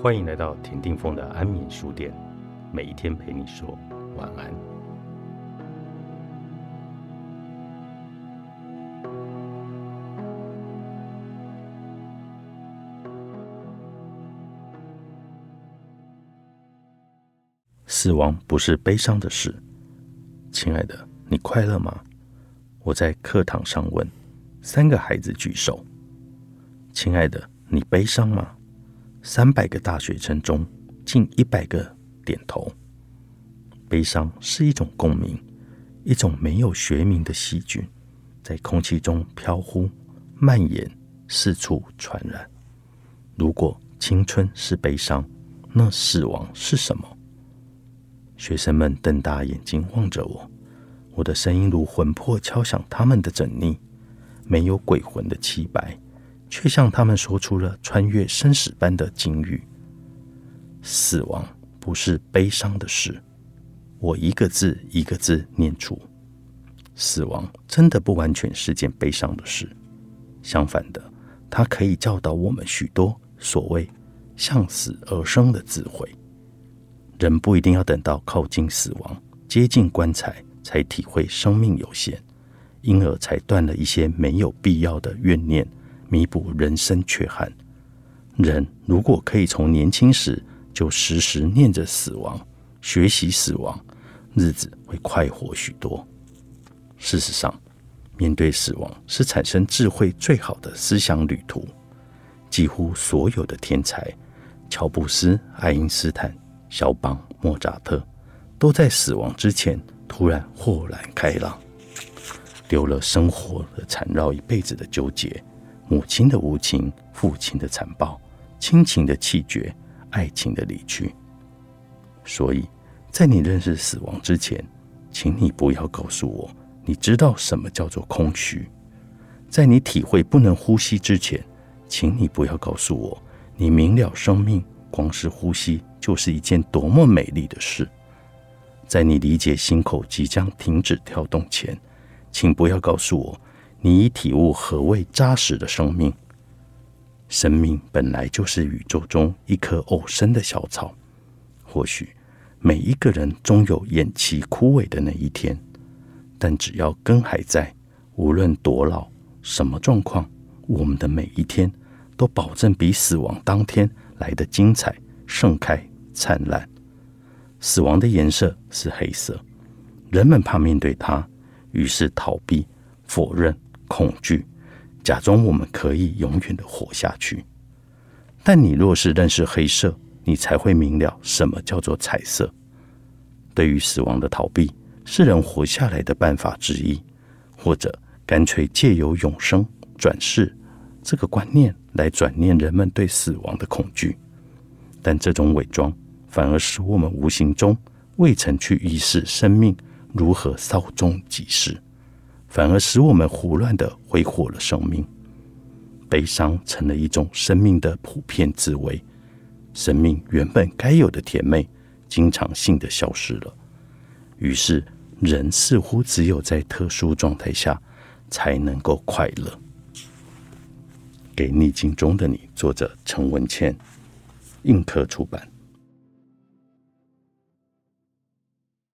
欢迎来到田定峰的安眠书店，每一天陪你说晚安。死亡不是悲伤的事，亲爱的，你快乐吗？我在课堂上问，三个孩子举手。亲爱的，你悲伤吗？三百个大学生中，近一百个点头。悲伤是一种共鸣，一种没有学名的细菌，在空气中飘忽、蔓延、四处传染。如果青春是悲伤，那死亡是什么？学生们瞪大眼睛望着我，我的声音如魂魄敲响他们的枕磬，没有鬼魂的凄白。却向他们说出了穿越生死般的境遇。死亡不是悲伤的事，我一个字一个字念出。死亡真的不完全是件悲伤的事，相反的，它可以教导我们许多所谓向死而生的智慧。人不一定要等到靠近死亡、接近棺材，才体会生命有限，因而才断了一些没有必要的怨念。弥补人生缺憾。人如果可以从年轻时就时时念着死亡，学习死亡，日子会快活许多。事实上，面对死亡是产生智慧最好的思想旅途。几乎所有的天才，乔布斯、爱因斯坦、肖邦、莫扎特，都在死亡之前突然豁然开朗，丢了生活的缠绕一辈子的纠结。母亲的无情，父亲的残暴，亲情的气绝，爱情的离去。所以，在你认识死亡之前，请你不要告诉我你知道什么叫做空虚；在你体会不能呼吸之前，请你不要告诉我你明了生命光是呼吸就是一件多么美丽的事；在你理解心口即将停止跳动前，请不要告诉我。你已体悟何谓扎实的生命。生命本来就是宇宙中一棵偶生的小草。或许每一个人终有偃旗枯萎的那一天，但只要根还在，无论多老、什么状况，我们的每一天都保证比死亡当天来的精彩、盛开、灿烂。死亡的颜色是黑色，人们怕面对它，于是逃避、否认。恐惧，假装我们可以永远的活下去。但你若是认识黑色，你才会明了什么叫做彩色。对于死亡的逃避，是人活下来的办法之一，或者干脆借由永生转世这个观念来转念人们对死亡的恐惧。但这种伪装，反而使我们无形中未曾去意识生命如何稍纵即逝。反而使我们胡乱的挥霍了生命，悲伤成了一种生命的普遍滋味，生命原本该有的甜美，经常性的消失了。于是，人似乎只有在特殊状态下才能够快乐。给逆境中的你，作者陈文茜，映客出版。